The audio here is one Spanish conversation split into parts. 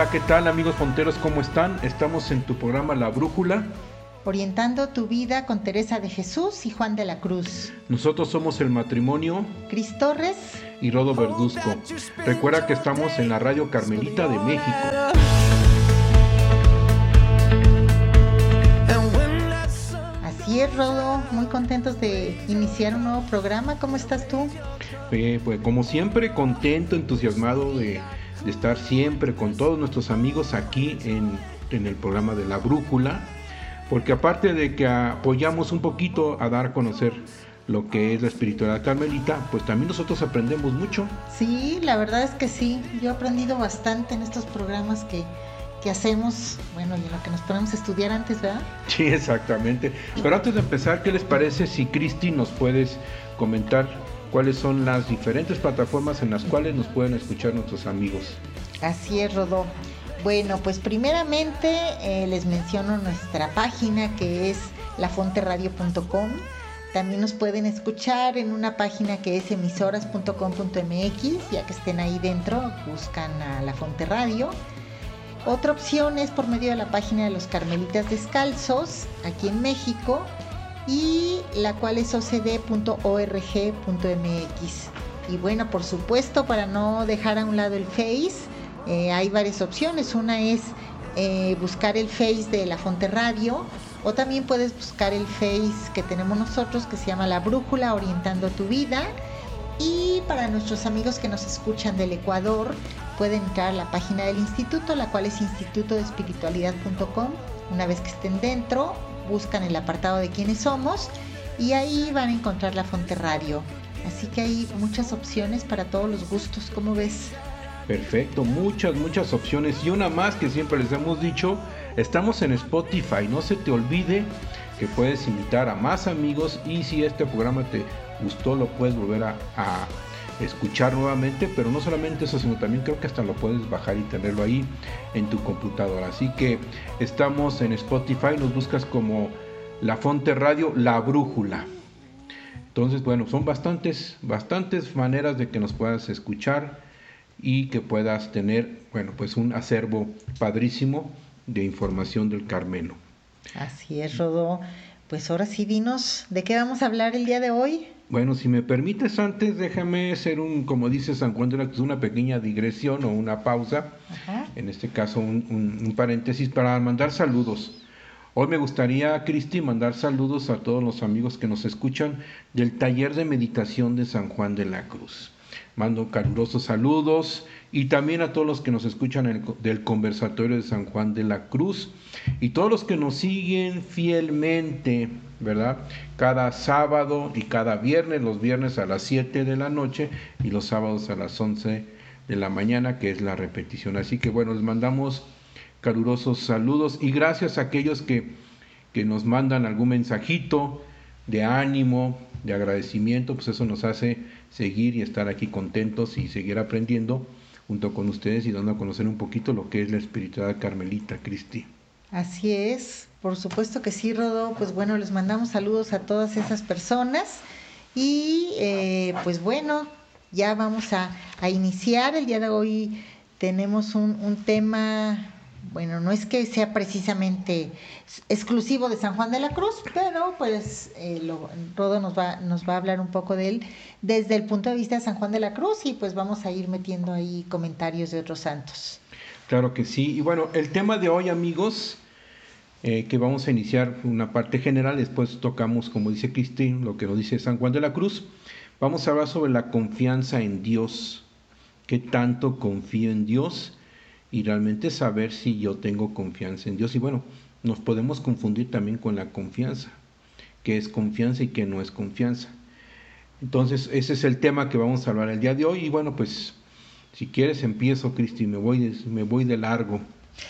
Hola, ¿qué tal amigos fonteros? ¿Cómo están? Estamos en tu programa La Brújula. Orientando tu vida con Teresa de Jesús y Juan de la Cruz. Nosotros somos el matrimonio Cris Torres y Rodo Verduzco. Recuerda que estamos en la Radio Carmelita de México. Así es, Rodo. Muy contentos de iniciar un nuevo programa. ¿Cómo estás tú? Eh, pues como siempre, contento, entusiasmado de de estar siempre con todos nuestros amigos aquí en, el programa de la Brújula, porque aparte de que apoyamos un poquito a dar a conocer lo que es la espiritualidad carmelita, pues también nosotros aprendemos mucho. Sí, la verdad es que sí, yo he aprendido bastante en estos programas que, que hacemos, bueno, y en lo que nos ponemos a estudiar antes, ¿verdad? Sí, exactamente. Pero antes de empezar, ¿qué les parece si Cristi nos puedes comentar cuáles son las diferentes plataformas en las cuales nos pueden escuchar nuestros amigos. Así es, Rodó. Bueno, pues primeramente eh, les menciono nuestra página que es lafonteradio.com. También nos pueden escuchar en una página que es emisoras.com.mx, ya que estén ahí dentro, buscan a La Fonte Radio. Otra opción es por medio de la página de los Carmelitas Descalzos, aquí en México, y la cual es ocd.org.mx. Y bueno, por supuesto, para no dejar a un lado el Face, eh, hay varias opciones. Una es eh, buscar el Face de La Fonte Radio o también puedes buscar el Face que tenemos nosotros que se llama La Brújula Orientando tu Vida. Y para nuestros amigos que nos escuchan del Ecuador, pueden entrar a la página del instituto, la cual es institutodeespiritualidad.com. Una vez que estén dentro, buscan el apartado de quiénes somos y ahí van a encontrar la Fonte Radio. Así que hay muchas opciones para todos los gustos, ¿cómo ves? Perfecto, muchas, muchas opciones. Y una más que siempre les hemos dicho, estamos en Spotify. No se te olvide que puedes invitar a más amigos y si este programa te gustó lo puedes volver a, a escuchar nuevamente, pero no solamente eso, sino también creo que hasta lo puedes bajar y tenerlo ahí en tu computadora. Así que estamos en Spotify, nos buscas como La Fonte Radio, La Brújula. Entonces, bueno, son bastantes, bastantes maneras de que nos puedas escuchar y que puedas tener, bueno, pues un acervo padrísimo de información del Carmelo. Así es, Rodó. Pues ahora sí, dinos, ¿de qué vamos a hablar el día de hoy? Bueno, si me permites antes, déjame hacer un, como dice San Juan de la Cruz, una pequeña digresión o una pausa, en este caso un, paréntesis para mandar saludos. Hoy me gustaría, Cristi, mandar saludos a todos los amigos que nos escuchan del taller de meditación de San Juan de la Cruz. Mando calurosos saludos y también a todos los que nos escuchan del conversatorio de San Juan de la Cruz y todos los que nos siguen fielmente ¿verdad? Cada sábado y cada viernes, los viernes a las 7 de la noche y los sábados a las 11 de la mañana, que es la repetición. Así que bueno, les mandamos calurosos saludos y gracias a aquellos que, que nos mandan algún mensajito de ánimo, de agradecimiento, pues eso nos hace seguir y estar aquí contentos y seguir aprendiendo junto con ustedes y dando a conocer un poquito lo que es la espiritualidad carmelita, Cristi. Así es, por supuesto que sí, Rodo. Pues bueno, les mandamos saludos a todas esas personas. Y eh, pues bueno, ya vamos a, iniciar. El día de hoy tenemos un, tema, bueno, no es que sea precisamente exclusivo de San Juan de la Cruz, pero pues eh, Rodo nos va, nos va a hablar un poco de él desde el punto de vista de San Juan de la Cruz y pues vamos a ir metiendo ahí comentarios de otros santos. Claro que sí. Y bueno, el tema de hoy, amigos, eh, que vamos a iniciar una parte general, después tocamos, como dice Cristín, lo que nos dice San Juan de la Cruz. Vamos a hablar sobre la confianza en Dios. ¿Qué tanto confío en Dios? Y realmente saber si yo tengo confianza en Dios. Y bueno, nos podemos confundir también con la confianza. ¿Qué es confianza y qué no es confianza? Entonces, ese es el tema que vamos a hablar el día de hoy. Y bueno, pues, si quieres empiezo, Cristi, me voy me voy de largo.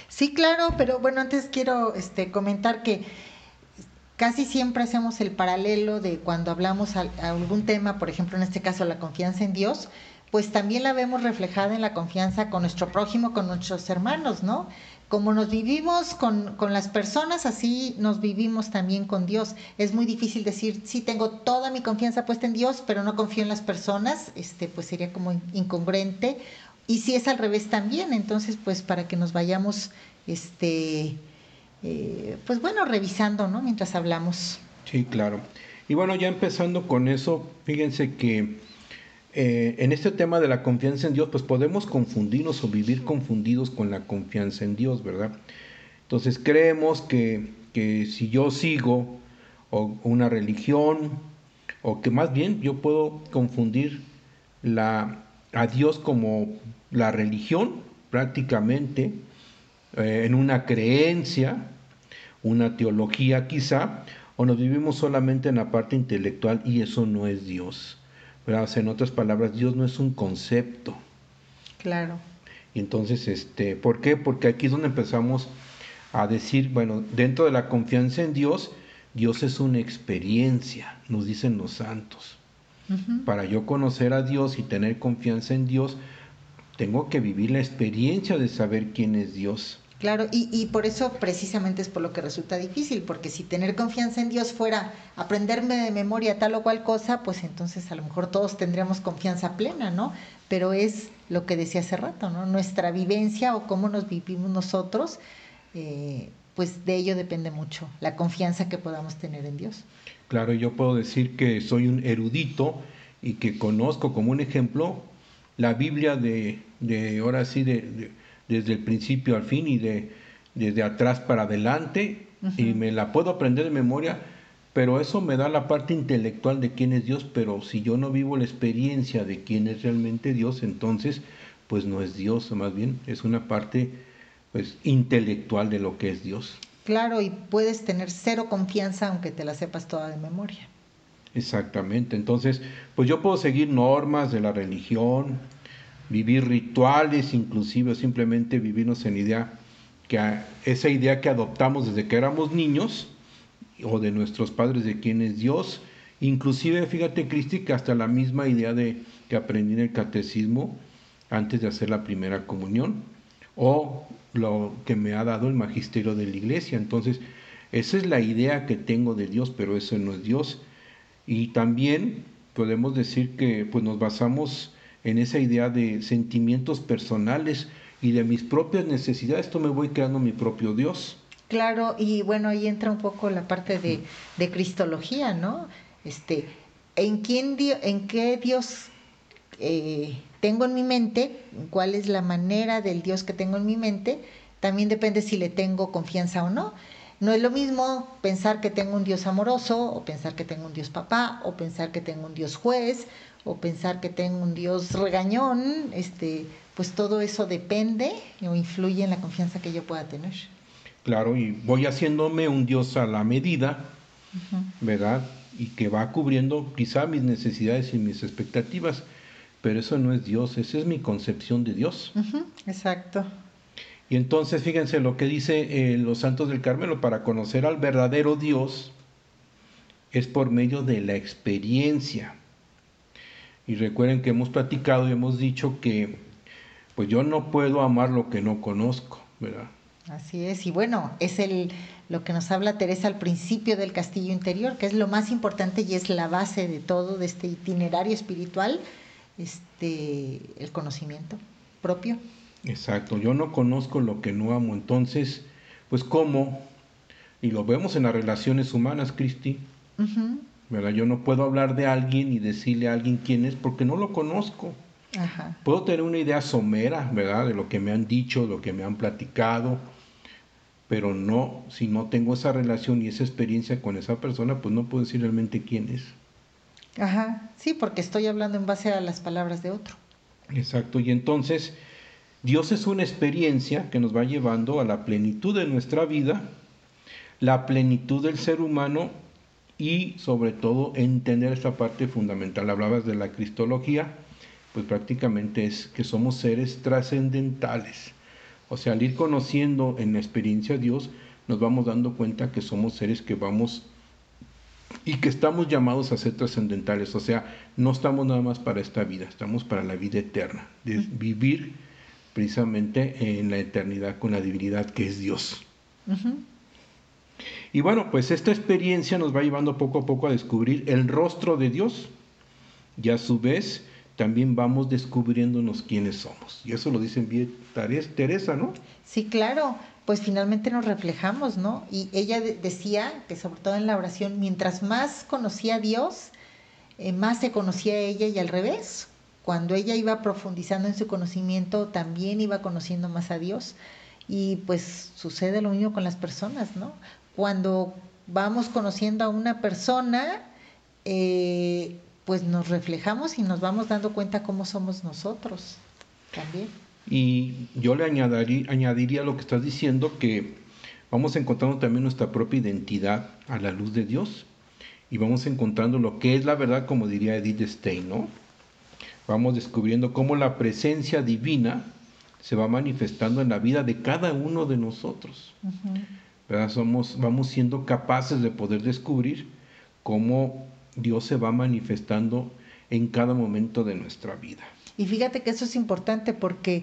Sí, claro, pero bueno, antes quiero este, comentar que casi siempre hacemos el paralelo de cuando hablamos a, algún tema, por ejemplo, en este caso la confianza en Dios, pues también la vemos reflejada en la confianza con nuestro prójimo, con nuestros hermanos, ¿no? Como nos vivimos con, con, las personas, así nos vivimos también con Dios. Es muy difícil decir, sí, tengo toda mi confianza puesta en Dios, pero no confío en las personas, este, pues sería como incongruente. Y si es al revés también, entonces, pues para que nos vayamos, este, eh, pues bueno, revisando, ¿no? Mientras hablamos. Sí, claro. Y bueno, ya empezando con eso, fíjense que eh, en este tema de la confianza en Dios, pues podemos confundirnos o vivir confundidos con la confianza en Dios, ¿verdad? Entonces creemos que, que si yo sigo una religión, o que más bien yo puedo confundir la, a Dios como la religión, prácticamente, eh, en una creencia, una teología quizá, o nos vivimos solamente en la parte intelectual y eso no es Dios. En otras palabras, Dios no es un concepto. Claro. Entonces, este, ¿por qué? Porque aquí es donde empezamos a decir, bueno, dentro de la confianza en Dios, Dios es una experiencia, nos dicen los santos. Para yo conocer a Dios y tener confianza en Dios, tengo que vivir la experiencia de saber quién es Dios. Claro, y, y, por eso precisamente es por lo que resulta difícil, porque si tener confianza en Dios fuera aprenderme de memoria tal o cual cosa, pues entonces a lo mejor todos tendríamos confianza plena, ¿no? Pero es lo que decía hace rato, ¿no? Nuestra vivencia o cómo nos vivimos nosotros, eh, pues de ello depende mucho la confianza que podamos tener en Dios. Claro, yo puedo decir que soy un erudito y que conozco como un ejemplo la Biblia de, de ahora sí, de desde el principio al fin y de, desde atrás para adelante y me la puedo aprender de memoria, pero eso me da la parte intelectual de quién es Dios, pero si yo no vivo la experiencia de quién es realmente Dios, entonces pues no es Dios, más bien es una parte pues intelectual de lo que es Dios. Claro, y puedes tener cero confianza aunque te la sepas toda de memoria. Exactamente, entonces pues yo puedo seguir normas de la religión, vivir rituales, inclusive simplemente vivirnos en idea que esa idea que adoptamos desde que éramos niños o de nuestros padres de quién es Dios, inclusive fíjate Cristi que hasta la misma idea de que aprendí en el catecismo antes de hacer la primera comunión o lo que me ha dado el magisterio de la iglesia. Entonces, esa es la idea que tengo de Dios, pero eso no es Dios. Y también podemos decir que pues nos basamos en esa idea de sentimientos personales y de mis propias necesidades, esto me voy creando mi propio Dios. Claro, y bueno, ahí entra un poco la parte de, de cristología, ¿no? Este, ¿en, quién ¿En qué Dios eh, tengo en mi mente? ¿Cuál es la manera del Dios que tengo en mi mente? También depende si le tengo confianza o no. No es lo mismo pensar que tengo un Dios amoroso, o pensar que tengo un Dios papá, o pensar que tengo un Dios juez, o pensar que tengo un Dios regañón, este, pues todo eso depende o influye en la confianza que yo pueda tener. Claro, y voy haciéndome un Dios a la medida, ¿verdad? Y que va cubriendo quizá mis necesidades y mis expectativas, pero eso no es Dios, esa es mi concepción de Dios. Exacto. Y entonces fíjense lo que dice eh, los santos del Carmelo, para conocer al verdadero Dios es por medio de la experiencia. Y recuerden que hemos platicado y hemos dicho que pues yo no puedo amar lo que no conozco, ¿verdad? Así es, y bueno, es el lo que nos habla Teresa al principio del castillo interior, que es lo más importante y es la base de todo, de este itinerario espiritual, este, el conocimiento propio. Exacto, yo no conozco lo que no amo, entonces, pues cómo, y lo vemos en las relaciones humanas, Cristi, ¿verdad? Yo no puedo hablar de alguien y decirle a alguien quién es porque no lo conozco. Puedo tener una idea somera, ¿verdad? De lo que me han dicho, lo que me han platicado, pero no, si no tengo esa relación y esa experiencia con esa persona, pues no puedo decir realmente quién es. Ajá, sí, porque estoy hablando en base a las palabras de otro. Exacto, y entonces Dios es una experiencia que nos va llevando a la plenitud de nuestra vida, la plenitud del ser humano y sobre todo entender esta parte fundamental. Hablabas de la cristología, pues prácticamente es que somos seres trascendentales. O sea, al ir conociendo en la experiencia a Dios, nos vamos dando cuenta que somos seres que vamos y que estamos llamados a ser trascendentales. O sea, no estamos nada más para esta vida, estamos para la vida eterna, de vivir precisamente en la eternidad con la divinidad que es Dios. Y bueno, pues esta experiencia nos va llevando poco a poco a descubrir el rostro de Dios y a su vez también vamos descubriéndonos quiénes somos. Y eso lo dicen bien Teresa, ¿no? Sí, claro, pues finalmente nos reflejamos, ¿no? Y ella decía que sobre todo en la oración, mientras más conocía a Dios, eh, más se conocía a ella y al revés. Cuando ella iba profundizando en su conocimiento, también iba conociendo más a Dios. Y pues sucede lo mismo con las personas, ¿no? Cuando vamos conociendo a una persona, eh, pues nos reflejamos y nos vamos dando cuenta cómo somos nosotros también. Y yo le añadiría, añadiría lo que estás diciendo, que vamos encontrando también nuestra propia identidad a la luz de Dios y vamos encontrando lo que es la verdad, como diría Edith Stein, ¿no? Vamos descubriendo cómo la presencia divina se va manifestando en la vida de cada uno de nosotros. Somos, vamos siendo capaces de poder descubrir cómo Dios se va manifestando en cada momento de nuestra vida. Y fíjate que eso es importante porque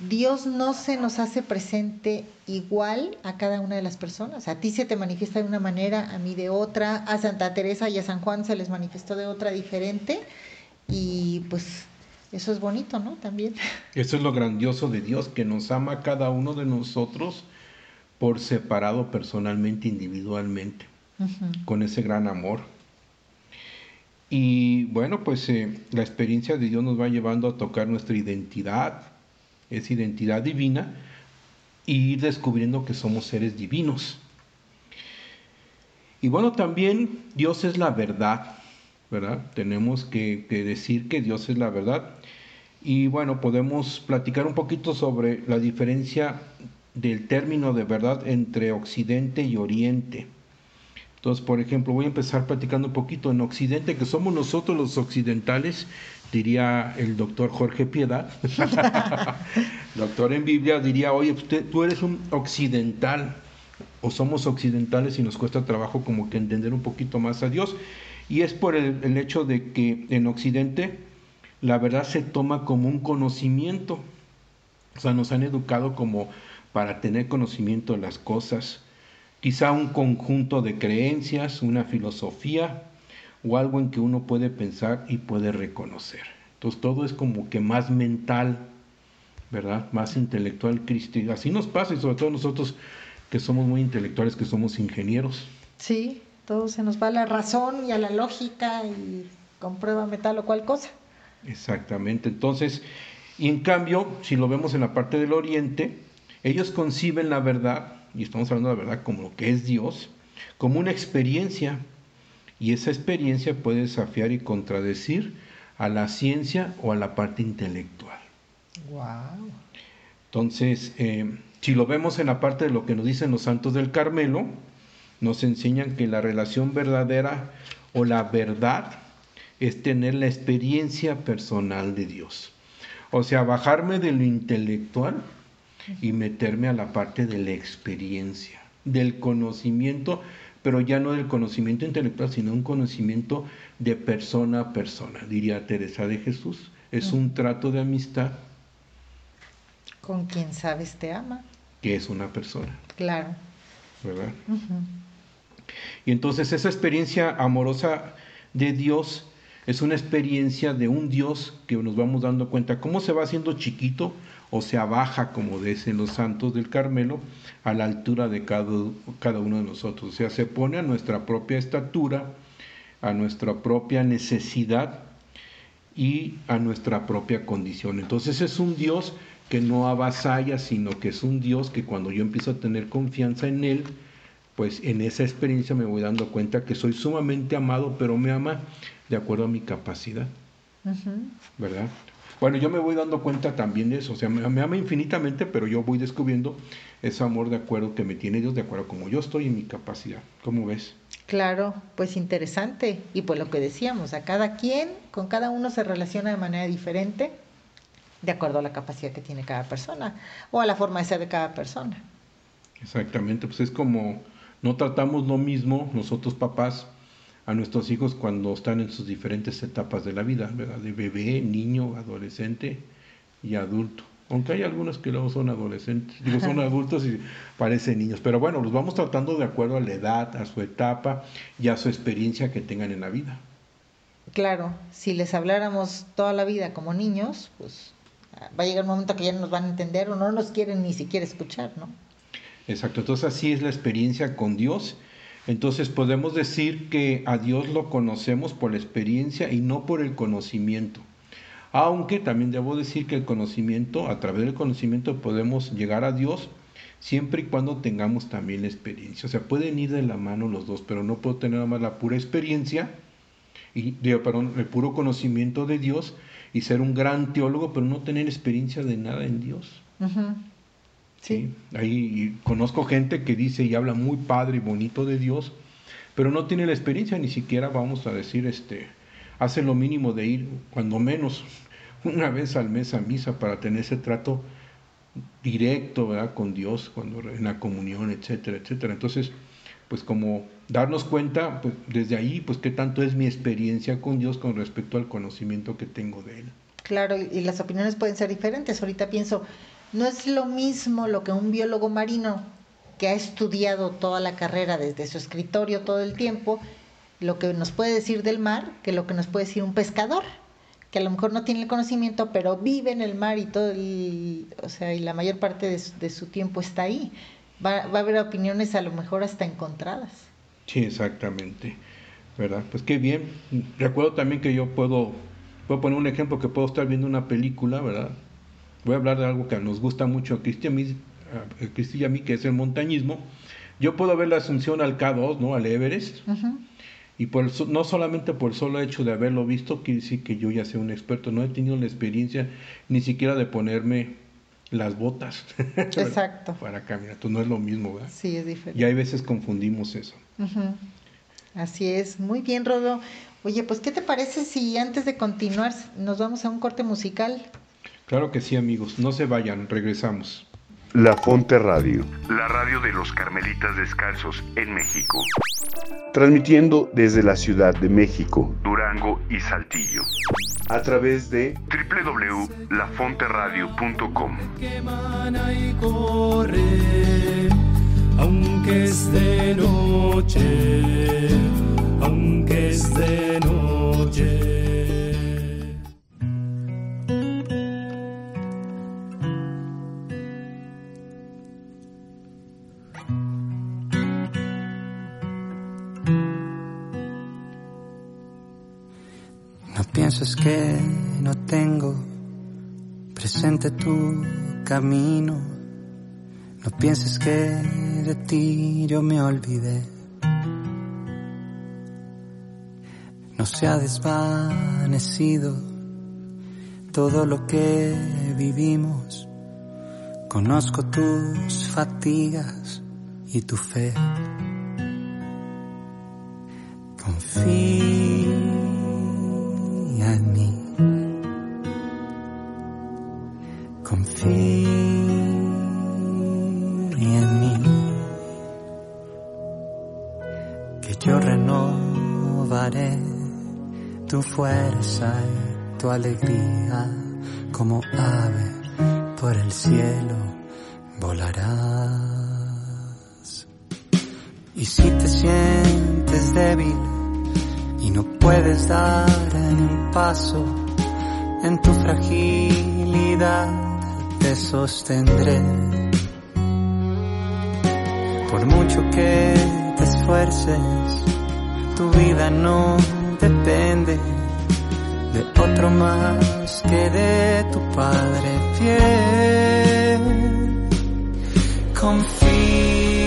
Dios no se nos hace presente igual a cada una de las personas. A ti se te manifiesta de una manera, a mí de otra, a Santa Teresa y a San Juan se les manifestó de otra diferente. Y pues eso es bonito, ¿no? También. Eso es lo grandioso de Dios, que nos ama a cada uno de nosotros por separado personalmente, individualmente, con ese gran amor. Y bueno, pues eh, la experiencia de Dios nos va llevando a tocar nuestra identidad, esa identidad divina, y ir descubriendo que somos seres divinos. Y bueno, también Dios es la verdad, ¿verdad? Tenemos que, que decir que Dios es la verdad. Y bueno, podemos platicar un poquito sobre la diferencia del término de verdad entre Occidente y Oriente. Entonces, por ejemplo, voy a empezar platicando un poquito en Occidente, que somos nosotros los occidentales, diría el doctor Jorge Piedad, doctor en Biblia, diría, oye, usted, tú eres un occidental, o somos occidentales y nos cuesta trabajo como que entender un poquito más a Dios. Y es por el, el hecho de que en Occidente la verdad se toma como un conocimiento. O sea, nos han educado como para tener conocimiento de las cosas quizá un conjunto de creencias, una filosofía o algo en que uno puede pensar y puede reconocer. Entonces todo es como que más mental, ¿verdad? Más intelectual cristiano. Así nos pasa y sobre todo nosotros que somos muy intelectuales, que somos ingenieros. Sí, todo se nos va a la razón y a la lógica y compruébame tal o cual cosa. Exactamente. Entonces, y en cambio, si lo vemos en la parte del oriente, ellos conciben la verdad y estamos hablando de la verdad como lo que es Dios, como una experiencia. Y esa experiencia puede desafiar y contradecir a la ciencia o a la parte intelectual. Wow. Entonces, eh, si lo vemos en la parte de lo que nos dicen los santos del Carmelo, nos enseñan que la relación verdadera o la verdad es tener la experiencia personal de Dios. O sea, bajarme de lo intelectual y meterme a la parte de la experiencia, del conocimiento, pero ya no del conocimiento intelectual, sino un conocimiento de persona a persona, diría Teresa de Jesús. Es un trato de amistad. Con quien sabes te ama. Que es una persona. Claro. ¿Verdad? Y entonces esa experiencia amorosa de Dios es una experiencia de un Dios que nos vamos dando cuenta cómo se va haciendo chiquito o se abaja, como dicen los santos del Carmelo, a la altura de cada, cada uno de nosotros. O sea, se pone a nuestra propia estatura, a nuestra propia necesidad y a nuestra propia condición. Entonces es un Dios que no avasalla, sino que es un Dios que cuando yo empiezo a tener confianza en Él, pues en esa experiencia me voy dando cuenta que soy sumamente amado, pero me ama de acuerdo a mi capacidad. ¿Verdad? Bueno, yo me voy dando cuenta también de eso, o sea, me, ama infinitamente, pero yo voy descubriendo ese amor de acuerdo que me tiene Dios, de acuerdo como yo estoy en mi capacidad. ¿Cómo ves? Claro, pues interesante. Y pues lo que decíamos, a cada quien, con cada uno se relaciona de manera diferente. de acuerdo a la capacidad que tiene cada persona o a la forma de ser de cada persona. Exactamente, pues es como no tratamos lo mismo nosotros papás a nuestros hijos cuando están en sus diferentes etapas de la vida, ¿verdad? De bebé, niño, adolescente y adulto. Aunque hay algunos que luego son adolescentes, digo, son adultos y parecen niños. Pero bueno, los vamos tratando de acuerdo a la edad, a su etapa y a su experiencia que tengan en la vida. Claro, si les habláramos toda la vida como niños, pues va a llegar un momento que ya no nos van a entender o no nos quieren ni siquiera escuchar, ¿no? Exacto, entonces así es la experiencia con Dios. Entonces podemos decir que a Dios lo conocemos por la experiencia y no por el conocimiento. Aunque también debo decir que el conocimiento, a través del conocimiento podemos llegar a Dios siempre y cuando tengamos también la experiencia. O sea, pueden ir de la mano los dos, pero no puedo tener nada más la pura experiencia y perdón, el puro conocimiento de Dios y ser un gran teólogo, pero no tener experiencia de nada en Dios. Sí. Ahí conozco gente que dice y habla muy padre y bonito de Dios, pero no tiene la experiencia, ni siquiera vamos a decir, este, hace lo mínimo de ir, cuando menos, una vez al mes a misa para tener ese trato directo ¿verdad? con Dios cuando en la comunión, etcétera, etcétera. Entonces, pues como darnos cuenta pues desde ahí, pues qué tanto es mi experiencia con Dios con respecto al conocimiento que tengo de Él. Claro, y las opiniones pueden ser diferentes. Ahorita pienso, no es lo mismo lo que un biólogo marino que ha estudiado toda la carrera desde su escritorio todo el tiempo, lo que nos puede decir del mar, que lo que nos puede decir un pescador que a lo mejor no tiene el conocimiento, pero vive en el mar y todo el, o sea, y la mayor parte de su, tiempo está ahí. Va, va, a haber opiniones a lo mejor hasta encontradas. Sí, exactamente. ¿Verdad? Pues qué bien. Recuerdo también que yo puedo, puedo poner un ejemplo que puedo estar viendo una película, ¿verdad? Voy a hablar de algo que nos gusta mucho a Cristian y a mí, que es el montañismo. Yo puedo ver la asunción al K2, ¿no? Al Everest. Y por no solamente por el solo hecho de haberlo visto, quiere decir que yo ya sea un experto. No he tenido la experiencia ni siquiera de ponerme las botas. Exacto. para caminar. Entonces no es lo mismo, ¿verdad? Sí, es diferente. Y hay veces confundimos eso. Así es. Muy bien, Rodo. Oye, pues, ¿qué te parece si antes de continuar nos vamos a un corte musical? Claro que sí, amigos. No se vayan, regresamos. La Fonte Radio. La radio de los Carmelitas Descalzos en México transmitiendo desde la Ciudad de México, Durango y Saltillo. A través de www.lafonteradio.com. Aunque es de noche, aunque es de noche. Pienses que no tengo presente tu camino. No pienses que de ti yo me olvidé. No se ha desvanecido todo lo que vivimos. Conozco tus fatigas y tu fe. Confío tu fuerza y tu alegría como ave por el cielo volarás. Y si te sientes débil, y no puedes dar un paso, en tu fragilidad te sostendré. Por mucho que te esfuerces, tu vida no depende de otro más que de tu Padre fiel. Confía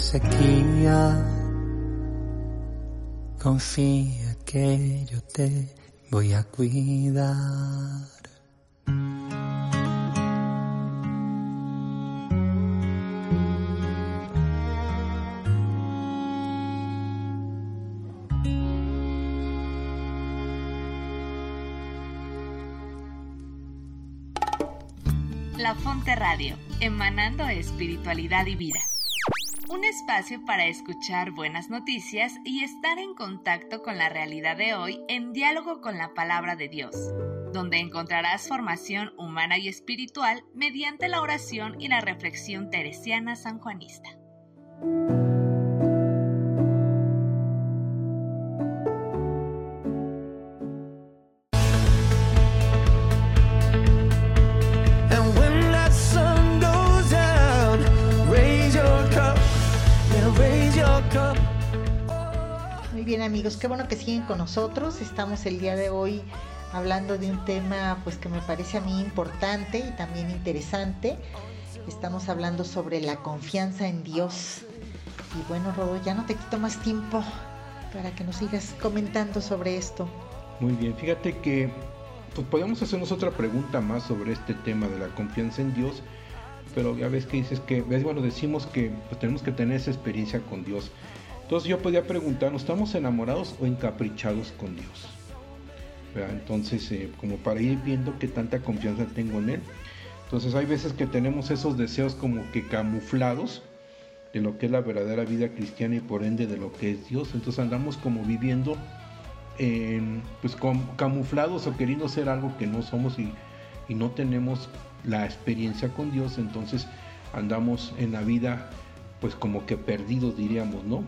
sequía. Confía que yo te voy a cuidar. La Fonte Radio, emanando espiritualidad y vida. Un espacio para escuchar buenas noticias y estar en contacto con la realidad de hoy en diálogo con la palabra de Dios, donde encontrarás formación humana y espiritual mediante la oración y la reflexión teresiana sanjuanista. Muy bien amigos, qué bueno que siguen con nosotros. Estamos el día de hoy hablando de un tema pues que me parece a mí importante y también interesante. Estamos hablando sobre la confianza en Dios. Y bueno, Rodo, ya no te quito más tiempo para que nos sigas comentando sobre esto. Muy bien, fíjate que pues podemos hacernos otra pregunta más sobre este tema de la confianza en Dios, pero ya ves que dices que, ves, bueno, decimos que pues, tenemos que tener esa experiencia con Dios. Entonces yo podía preguntarnos, ¿estamos enamorados o encaprichados con Dios? Entonces, eh, como para ir viendo qué tanta confianza tengo en Él. Entonces hay veces que tenemos esos deseos como que camuflados de lo que es la verdadera vida cristiana y por ende de lo que es Dios. Entonces andamos como viviendo en, pues camuflados o queriendo ser algo que no somos y no tenemos la experiencia con Dios. Entonces andamos en la vida pues como que perdidos diríamos, ¿no?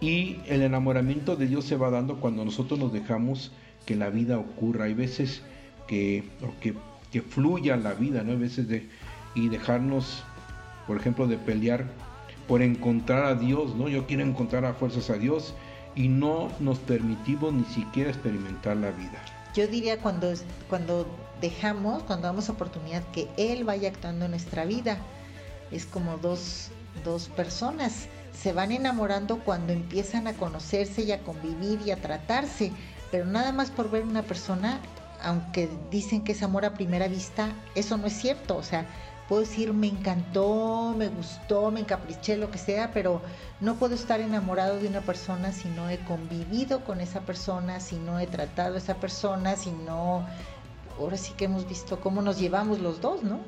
Y el enamoramiento de Dios se va dando cuando nosotros nos dejamos que la vida ocurra. Hay veces que, que, que fluya la vida, ¿no? Hay veces de, y dejarnos, por ejemplo, de pelear por encontrar a Dios, ¿no? Yo quiero encontrar a fuerzas a Dios y no nos permitimos ni siquiera experimentar la vida. Yo diría cuando, cuando dejamos, cuando damos oportunidad que Él vaya actuando en nuestra vida. Es como dos, dos personas. Se van enamorando cuando empiezan a conocerse y a convivir y a tratarse. Pero nada más por ver una persona, aunque dicen que es amor a primera vista, eso no es cierto. O sea, puedo decir me encantó, me gustó, me encapriché, lo que sea, pero no puedo estar enamorado de una persona si no he convivido con esa persona, si no he tratado a esa persona, si no... Ahora sí que hemos visto cómo nos llevamos los dos, ¿no?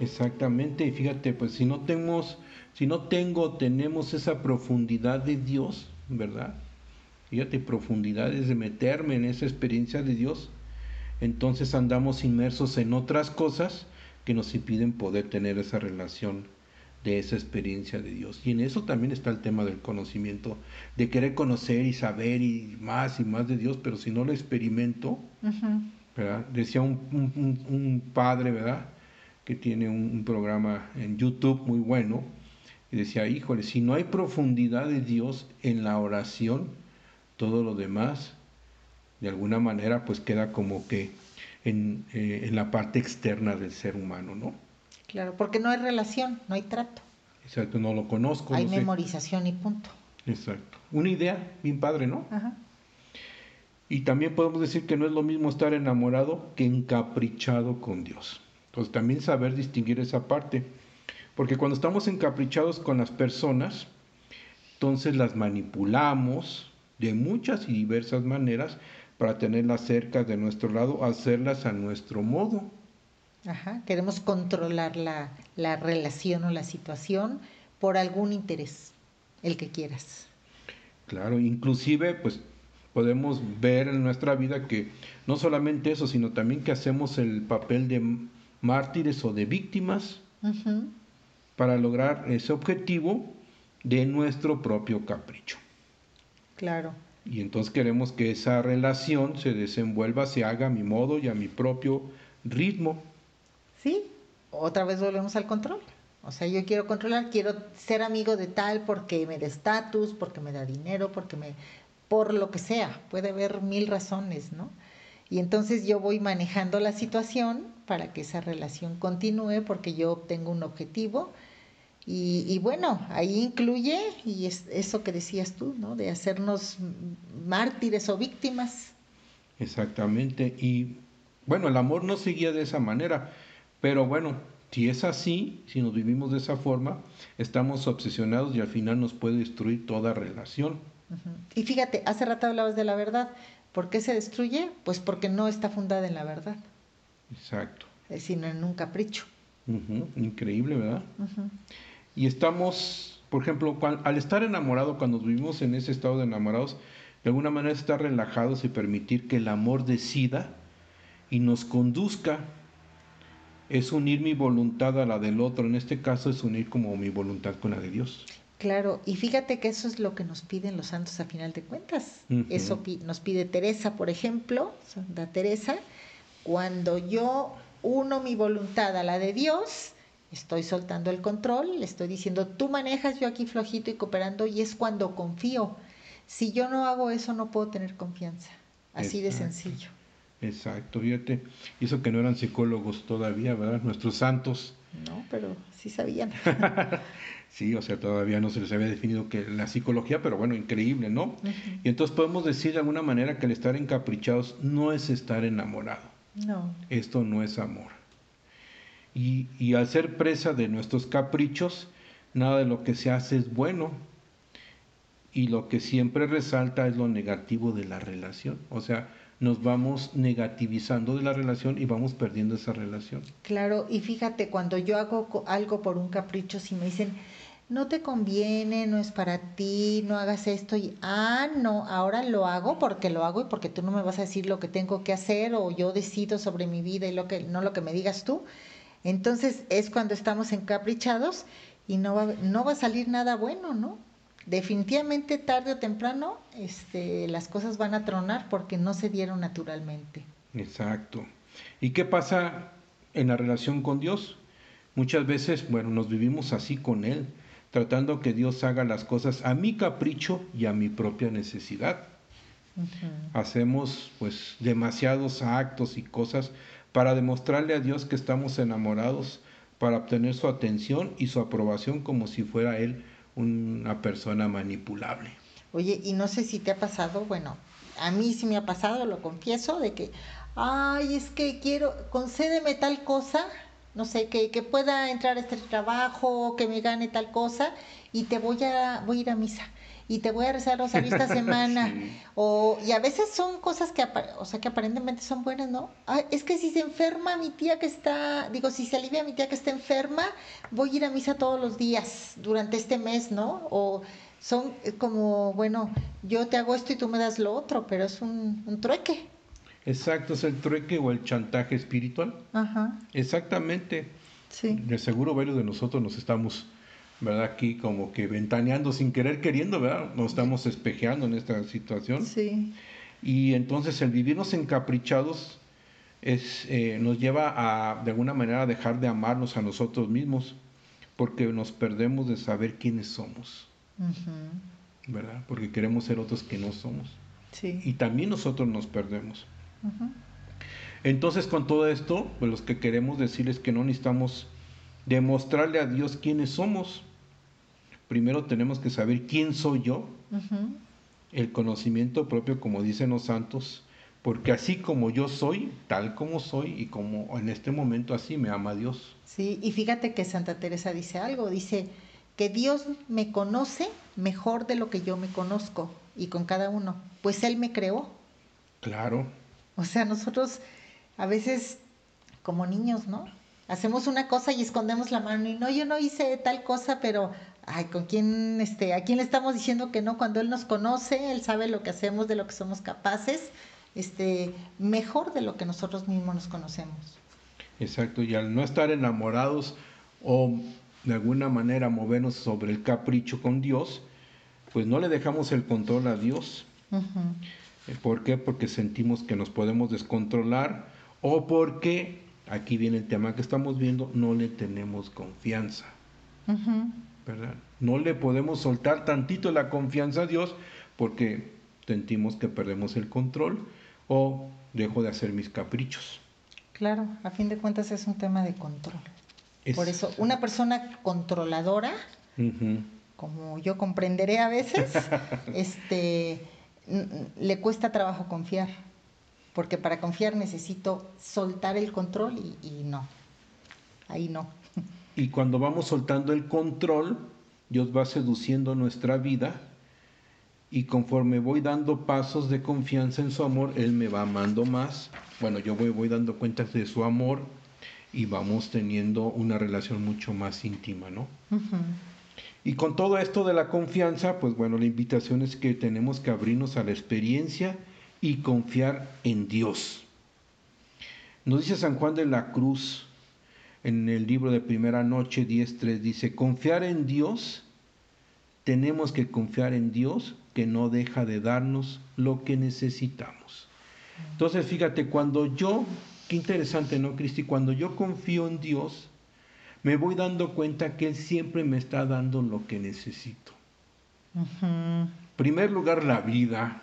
Exactamente, y fíjate, pues si no tenemos, si no tengo, tenemos esa profundidad de Dios, ¿verdad? Fíjate, profundidades de meterme en esa experiencia de Dios, entonces andamos inmersos en otras cosas que nos impiden poder tener esa relación de esa experiencia de Dios. Y en eso también está el tema del conocimiento, de querer conocer y saber y más y más de Dios, pero si no lo experimento, ¿verdad? Decía un, un- un- un padre, ¿verdad? Que tiene un, un programa en YouTube muy bueno, y decía, híjole, si no hay profundidad de Dios en la oración, todo lo demás, de alguna manera, pues queda como que en, eh, en la parte externa del ser humano, ¿no? Claro, porque no hay relación, no hay trato, Exacto, no lo conozco. hay no sé. memorización y punto. Exacto. Una idea bien padre, ¿no? Ajá. Y también podemos decir que no es lo mismo estar enamorado que encaprichado con Dios. Entonces también saber distinguir esa parte. Porque cuando estamos encaprichados con las personas, entonces las manipulamos de muchas y diversas maneras para tenerlas cerca de nuestro lado, hacerlas a nuestro modo. Ajá. Queremos controlar la, la relación o la situación por algún interés, el que quieras. Claro, inclusive pues podemos ver en nuestra vida que no solamente eso, sino también que hacemos el papel de mártires o de víctimas Ujú. Para lograr ese objetivo de nuestro propio capricho. Claro. Y entonces queremos que esa relación se desenvuelva, se haga a mi modo y a mi propio ritmo. Sí, otra vez volvemos al control. O sea, yo quiero controlar, quiero ser amigo de tal porque me da estatus, porque me da dinero, porque me... por lo que sea. Puede haber mil razones, ¿no? Y entonces yo voy manejando la situación para que esa relación continúe porque yo obtengo un objetivo. Y, y bueno, ahí incluye, y es eso que decías tú, ¿no? De hacernos mártires o víctimas. Exactamente. Y bueno, el amor no seguía de esa manera, pero bueno, si es así, si nos vivimos de esa forma, estamos obsesionados y al final nos puede destruir toda relación. Y fíjate, hace rato hablabas de la verdad. ¿Por qué se destruye? Pues porque no está fundada en la verdad, Exacto. sino en un capricho. Increíble, ¿verdad? Y estamos, por ejemplo, al estar enamorado, cuando vivimos en ese estado de enamorados, de alguna manera estar relajados y permitir que el amor decida y nos conduzca. Es unir mi voluntad a la del otro. En este caso es unir como mi voluntad con la de Dios. Claro, y fíjate que eso es lo que nos piden los santos a final de cuentas. Eso nos pide Teresa, por ejemplo, Santa Teresa, cuando yo uno mi voluntad a la de Dios, estoy soltando el control, le estoy diciendo, tú manejas, yo aquí flojito y cooperando, y es cuando confío. Si yo no hago eso, no puedo tener confianza. Así de sencillo. Exacto, fíjate. Eso que no eran psicólogos todavía, ¿verdad? Nuestros santos. No, pero sí sabían. Sí, o sea, todavía no se les había definido que la psicología, pero bueno, increíble, ¿no? Y entonces podemos decir de alguna manera que el estar encaprichados no es estar enamorado. No. Esto no es amor. Y, y al ser presa de nuestros caprichos, nada de lo que se hace es bueno. Y lo que siempre resalta es lo negativo de la relación. O sea, nos vamos negativizando de la relación y vamos perdiendo esa relación. Claro, y fíjate, cuando yo hago algo por un capricho, si me dicen, no te conviene, no es para ti, no hagas esto, y, ah, no, ahora lo hago porque lo hago y porque tú no me vas a decir lo que tengo que hacer o yo decido sobre mi vida y lo que, no lo que me digas tú. Entonces es cuando estamos encaprichados y no va, no va a salir nada bueno, ¿no? Definitivamente tarde o temprano este, las cosas van a tronar porque no se dieron naturalmente. Exacto. ¿Y qué pasa en la relación con Dios? Muchas veces, bueno, nos vivimos así con Él, tratando que Dios haga las cosas a mi capricho y a mi propia necesidad. Hacemos pues demasiados actos y cosas para demostrarle a Dios que estamos enamorados, para obtener su atención y su aprobación como si fuera Él una persona manipulable. Oye, y no sé si te ha pasado, bueno, a mí sí me ha pasado, lo confieso, de que, ay, es que quiero, concédeme tal cosa, no sé, que, que pueda entrar a este trabajo, que me gane tal cosa, y te voy a, voy a ir a misa, y te voy a rezar rosario esta semana, Sí. o, y a veces son cosas que, o sea, que aparentemente son buenas, ¿no? Ay, es que si se enferma mi tía que está, digo, si se alivia mi tía que está enferma, voy a ir a misa todos los días durante este mes, ¿no? O son eh, como, bueno, yo te hago esto y tú me das lo otro, pero es un, un trueque. Exacto, es el trueque o el chantaje espiritual. Ajá, Exactamente. sí. De seguro varios de nosotros nos estamos, ¿verdad? Aquí como que ventaneando sin querer queriendo, ¿verdad? Nos estamos espejeando en esta situación. Sí, Y entonces el vivirnos encaprichados es, eh, nos lleva a, de alguna manera, a dejar de amarnos a nosotros mismos, porque nos perdemos de saber quiénes somos, ¿verdad? Porque queremos ser otros que no somos. sí. Y también nosotros nos perdemos. Entonces con todo esto, pues los que queremos decirles que no necesitamos demostrarle a Dios quiénes somos. Primero tenemos que saber quién soy yo, el conocimiento propio, como dicen los santos, porque así como yo soy, tal como soy y como en este momento así me ama Dios. Sí, y fíjate que Santa Teresa dice algo, dice que Dios me conoce mejor de lo que yo me conozco y con cada uno, pues Él me creó. Claro, O sea, nosotros a veces como niños, ¿no? Hacemos una cosa y escondemos la mano y no, yo no hice tal cosa, pero ay, ¿con quién este a quién le estamos diciendo que no cuando él nos conoce, él sabe lo que hacemos, de lo que somos capaces, este mejor de lo que nosotros mismos nos conocemos. exacto. Y al no estar enamorados o de alguna manera movernos sobre el capricho con Dios, pues no le dejamos el control a Dios. Eh, ¿Por qué? Porque sentimos que nos podemos descontrolar o porque, aquí viene el tema que estamos viendo, no le tenemos confianza, Ujú. ¿Verdad? No le podemos soltar tantito la confianza a Dios porque sentimos que perdemos el control o dejo de hacer mis caprichos. Claro, a fin de cuentas es un tema de control. Es- Por eso, una persona controladora, como yo comprenderé a veces, este, le cuesta trabajo confiar. Porque para confiar necesito soltar el control y, y no. Ahí no. Y cuando vamos soltando el control, Dios va seduciendo nuestra vida y conforme voy dando pasos de confianza en su amor, Él me va amando más. Bueno, yo voy, voy dando cuenta de su amor y vamos teniendo una relación mucho más íntima, ¿no? Y con todo esto de la confianza, pues bueno, la invitación es que tenemos que abrirnos a la experiencia y confiar en Dios. Nos dice San Juan de la Cruz en el libro de Primera Noche 10.3, dice, confiar en Dios, tenemos que confiar en Dios que no deja de darnos lo que necesitamos. Entonces, fíjate, cuando yo, qué interesante, ¿no, Cristi? Cuando yo confío en Dios, me voy dando cuenta que Él siempre me está dando lo que necesito. Primer lugar, la vida,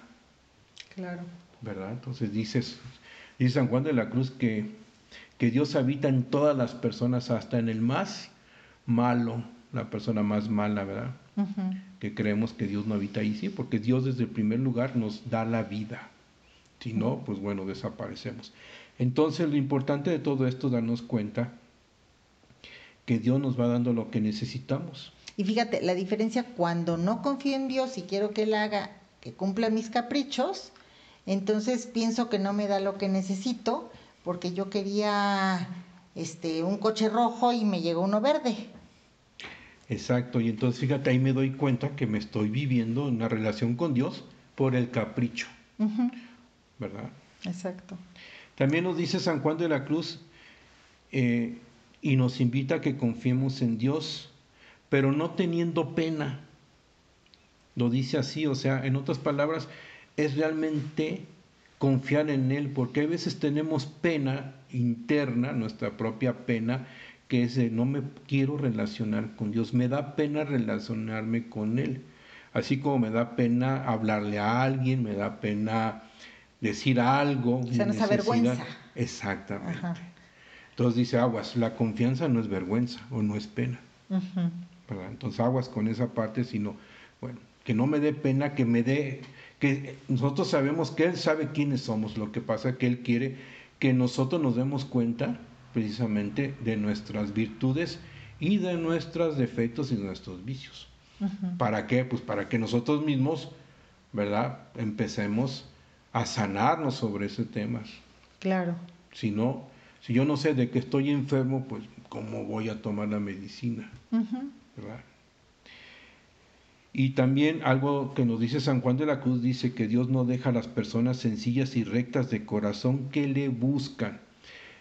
Claro. ¿verdad? Entonces dices, dice San Juan de la Cruz que, que Dios habita en todas las personas, hasta en el más malo, la persona más mala, ¿verdad? Que creemos que Dios no habita ahí, sí, porque Dios desde el primer lugar nos da la vida. Si no, pues bueno, desaparecemos. Entonces lo importante de todo esto es darnos cuenta que Dios nos va dando lo que necesitamos. Y fíjate, la diferencia cuando no confío en Dios y quiero que Él haga, que cumpla mis caprichos, entonces pienso que no me da lo que necesito porque yo quería este un coche rojo y me llegó uno verde. Exacto, y entonces fíjate, ahí me doy cuenta que me estoy viviendo una relación con Dios por el capricho, ¿verdad? Exacto. También nos dice San Juan de la Cruz eh, y nos invita a que confiemos en Dios, pero no teniendo pena. Lo dice así, o sea, en otras palabras, es realmente confiar en Él, porque a veces tenemos pena interna, nuestra propia pena, que es de no me quiero relacionar con Dios, me da pena relacionarme con Él. Así como me da pena hablarle a alguien, me da pena decir algo. O sea, nos da necesidad. vergüenza. Exactamente. Ajá. Entonces dice aguas, la confianza no es vergüenza o no es pena. Entonces aguas con esa parte, sino, bueno, que no me dé pena, que me dé, que nosotros sabemos que Él sabe quiénes somos, lo que pasa es que Él quiere que nosotros nos demos cuenta precisamente de nuestras virtudes y de nuestros defectos y de nuestros vicios. ¿Para qué? Pues para que nosotros mismos, ¿verdad? Empecemos a sanarnos sobre ese tema. Claro. Si no, si yo no sé de que estoy enfermo, pues ¿cómo voy a tomar la medicina? ¿verdad? Y también algo que nos dice San Juan de la Cruz dice que Dios no deja a las personas sencillas y rectas de corazón que le buscan.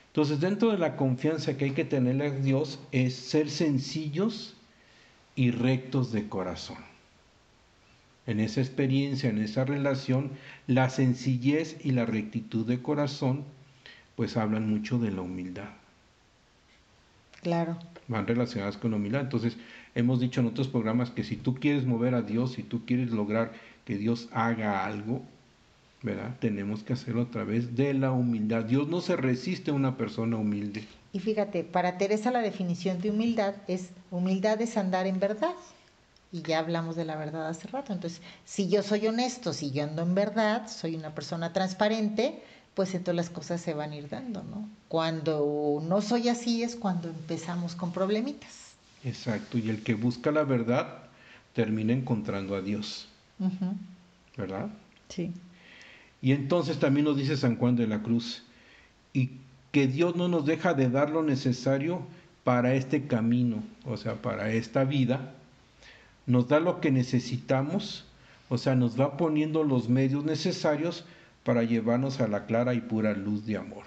Entonces, dentro de la confianza que hay que tenerle a Dios es ser sencillos y rectos de corazón. En esa experiencia, en esa relación, la sencillez y la rectitud de corazón, pues hablan mucho de la humildad Claro. van relacionadas con humildad. Entonces, hemos dicho en otros programas que si tú quieres mover a Dios, si tú quieres lograr que Dios haga algo, ¿verdad? Tenemos que hacerlo a través de la humildad. Dios no se resiste a una persona humilde. Y fíjate, para Teresa la definición de humildad es humildad es andar en verdad. Y ya hablamos de la verdad hace rato. Entonces, si yo soy honesto, si yo ando en verdad, soy una persona transparente, pues entonces las cosas se van a ir dando, ¿no? Cuando no soy así es cuando empezamos con problemitas. Exacto. Y el que busca la verdad termina encontrando a Dios, ¿verdad? Sí. Y entonces también nos dice San Juan de la Cruz, y que Dios no nos deja de dar lo necesario para este camino, o sea, para esta vida, nos da lo que necesitamos, o sea, nos va poniendo los medios necesarios para llevarnos a la clara y pura luz de amor.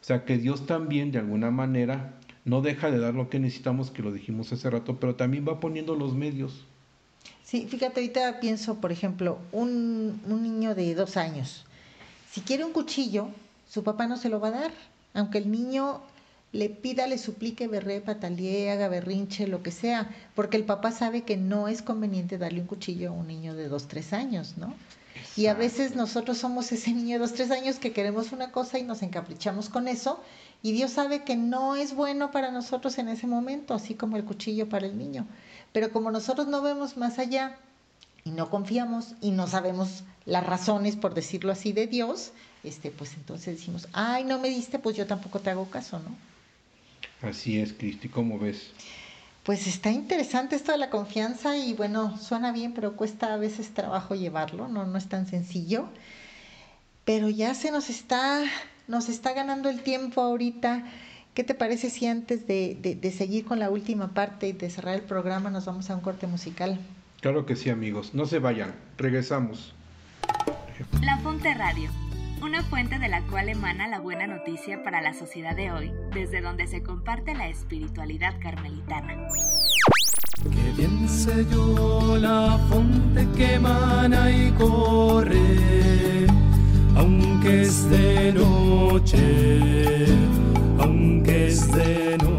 O sea, que Dios también, de alguna manera, no deja de dar lo que necesitamos, que lo dijimos hace rato, pero también va poniendo los medios. Sí, fíjate, ahorita pienso, por ejemplo, un, un niño de dos años. Si quiere un cuchillo, su papá no se lo va a dar, aunque el niño le pida, le suplique, berré, patalee, haga berrinche, lo que sea, porque el papá sabe que no es conveniente darle un cuchillo a un niño de dos, tres años, ¿no? Y a veces nosotros somos ese niño de dos, tres años que queremos una cosa y nos encaprichamos con eso, y Dios sabe que no es bueno para nosotros en ese momento, así como el cuchillo para el niño. Pero como nosotros no vemos más allá y no confiamos y no sabemos las razones, por decirlo así, de Dios, este, pues entonces decimos, ay, no me diste, pues yo tampoco te hago caso, ¿no? Así es, Cristi, ¿cómo ves? Pues está interesante esto de la confianza y bueno, suena bien, pero cuesta a veces trabajo llevarlo, no, no es tan sencillo. Pero ya se nos está, nos está ganando el tiempo ahorita. ¿Qué te parece si antes de, de, de seguir con la última parte y de cerrar el programa nos vamos a un corte musical? Claro que sí, amigos. No se vayan. Regresamos. La Fonte Radio, una fuente de la cual emana la buena noticia para la sociedad de hoy, desde donde se comparte la espiritualidad carmelitana. Que bien sé yo la fonte que emana y corre, aunque es de noche, aunque es de noche.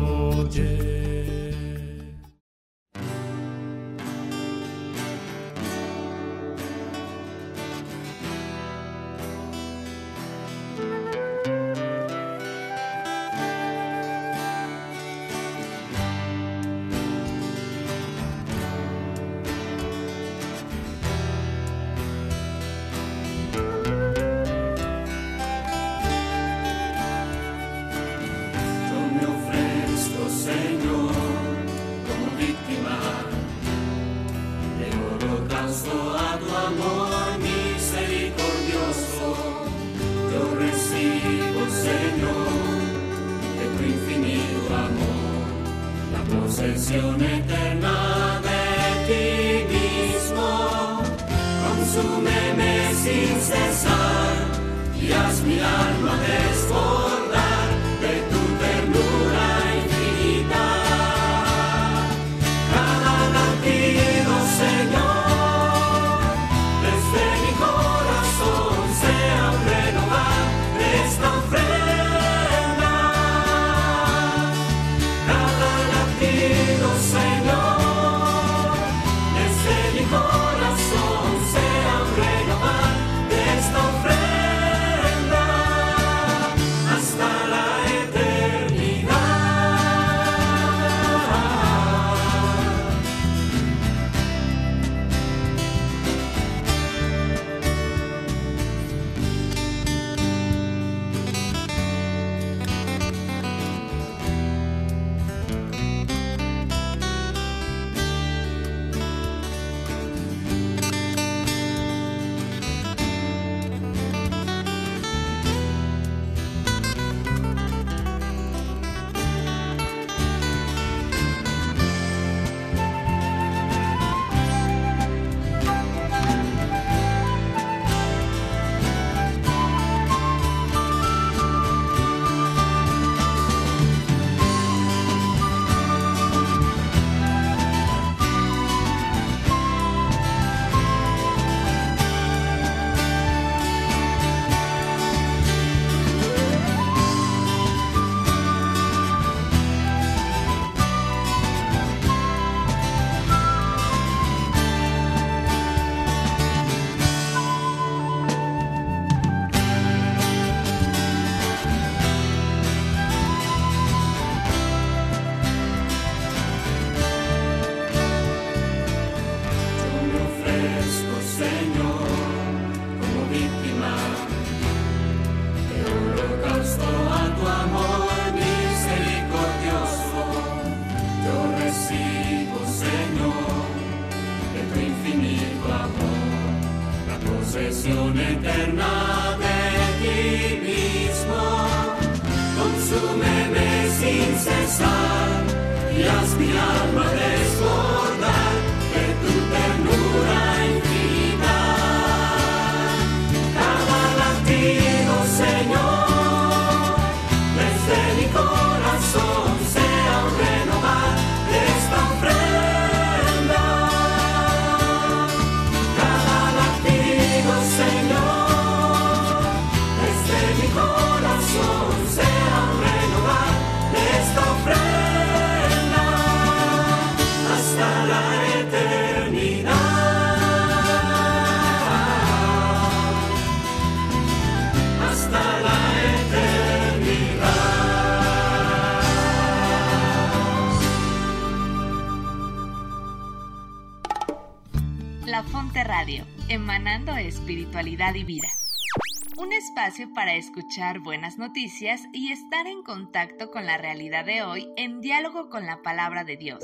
Escuchar buenas noticias y estar en contacto con la realidad de hoy en diálogo con la palabra de Dios,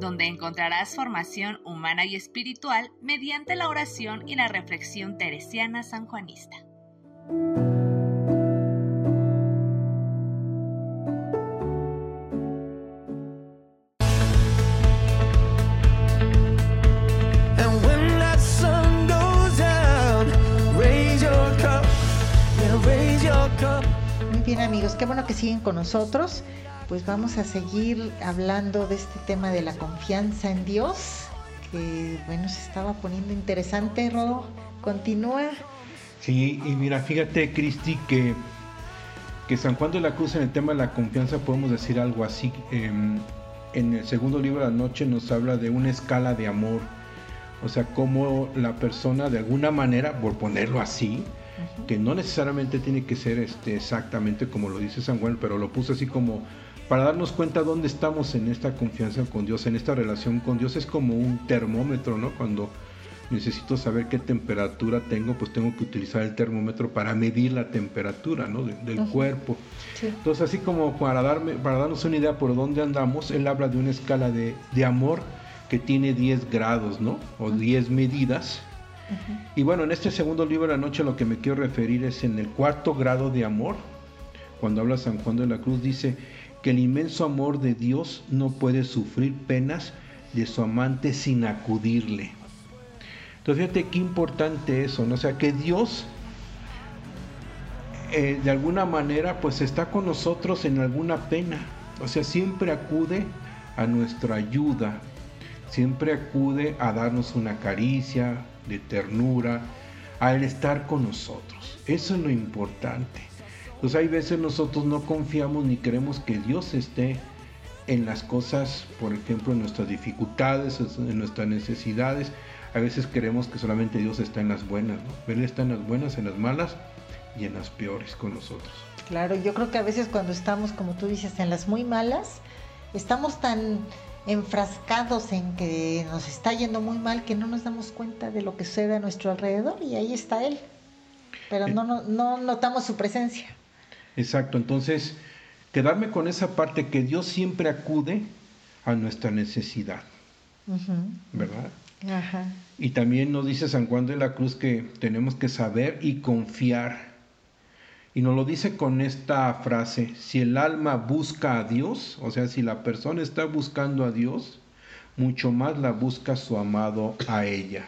donde encontrarás formación humana y espiritual mediante la oración y la reflexión teresiana sanjuanista. Qué bueno que siguen con nosotros. Pues vamos a seguir hablando de este tema de la confianza en Dios, que bueno, se estaba poniendo interesante, Rodo. Continúa. Sí, y mira, fíjate, Cristi, que, que San Juan de la Cruz en el tema de la confianza podemos decir algo así. em, en el segundo libro de la noche nos habla de una escala de amor. O sea, cómo la persona de alguna manera, por ponerlo así, que no necesariamente tiene que ser este, exactamente como lo dice San Juan, pero lo puso así como para darnos cuenta dónde estamos en esta confianza con Dios, en esta relación con Dios. Es como un termómetro, ¿no? Cuando necesito saber qué temperatura tengo, pues tengo que utilizar el termómetro para medir la temperatura, ¿no? de- del cuerpo. Sí. Entonces, así como para, darme, para darnos una idea por dónde andamos, él habla de una escala de, de amor que tiene 10 grados, ¿no? O 10 medidas. Y bueno, en este segundo libro de la noche lo que me quiero referir es en el cuarto grado de amor. Cuando habla San Juan de la Cruz dice que el inmenso amor de Dios no puede sufrir penas de su amante sin acudirle. Entonces fíjate qué importante eso, ¿no? O sea, que Dios eh, de alguna manera pues está con nosotros en alguna pena. O sea, siempre acude a nuestra ayuda, siempre acude a darnos una caricia de ternura, al estar con nosotros. Eso es lo importante. Pues hay veces nosotros no confiamos ni queremos que Dios esté en las cosas, por ejemplo, en nuestras dificultades, en nuestras necesidades. A veces queremos que solamente Dios está en las buenas, ¿no? Él está en las buenas, en las malas y en las peores con nosotros. Claro, yo creo que a veces cuando estamos, como tú dices, en las muy malas, estamos tan enfrascados en que nos está yendo muy mal que no nos damos cuenta de lo que sucede a nuestro alrededor y ahí está Él. Pero no, no, no notamos su presencia. Exacto, entonces quedarme con esa parte que Dios siempre acude a nuestra necesidad. ¿verdad? Ajá. Y también nos dice San Juan de la Cruz que tenemos que saber y confiar. Y nos lo dice con esta frase, si el alma busca a Dios, o sea, si la persona está buscando a Dios, mucho más la busca su amado a ella.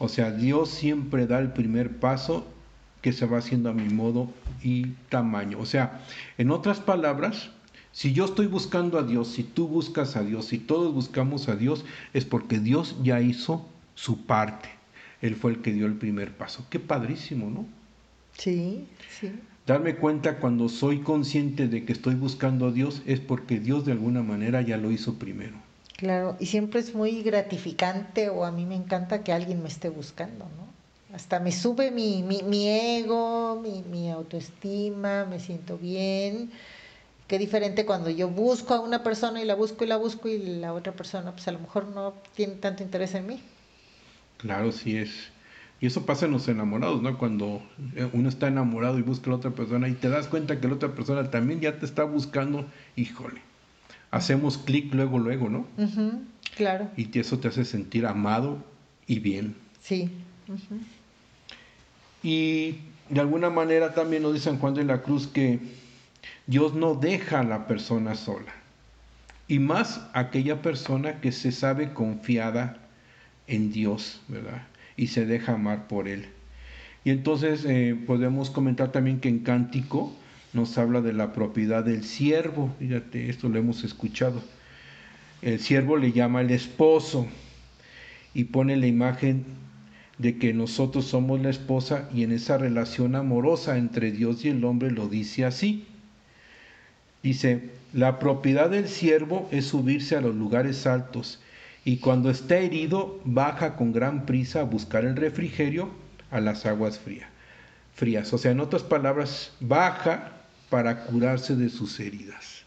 O sea, Dios siempre da el primer paso que se va haciendo a mi modo y tamaño. O sea, en otras palabras, si yo estoy buscando a Dios, si tú buscas a Dios, si todos buscamos a Dios, es porque Dios ya hizo su parte. Él fue el que dio el primer paso. Qué padrísimo, ¿no? Sí, sí. Darme cuenta cuando soy consciente de que estoy buscando a Dios es porque Dios de alguna manera ya lo hizo primero. Claro, y siempre es muy gratificante o a mí me encanta que alguien me esté buscando, ¿no? Hasta me sube mi, mi, mi ego, mi, mi autoestima, me siento bien. Qué diferente cuando yo busco a una persona y la busco y la busco y la otra persona pues a lo mejor no tiene tanto interés en mí. Claro, sí es. Y eso pasa en los enamorados, ¿no? Cuando eh, uno está enamorado y busca a la otra persona y te das cuenta que la otra persona también ya te está buscando, híjole. Hacemos clic luego, luego, ¿no? Claro, Y eso te hace sentir amado y bien. sí. Y de alguna manera también nos dice San Juan de la Cruz que Dios no deja a la persona sola. Y más aquella persona que se sabe confiada en Dios, ¿verdad? Y se deja amar por Él. Y entonces eh, podemos comentar también que en Cántico nos habla de la propiedad del siervo. Fíjate, esto lo hemos escuchado. El siervo le llama el esposo y pone la imagen de que nosotros somos la esposa y en esa relación amorosa entre Dios y el hombre lo dice así. Dice, la propiedad del siervo es subirse a los lugares altos y cuando está herido baja con gran prisa a buscar el refrigerio a las aguas frías. frías. O sea, en otras palabras, baja para curarse de sus heridas.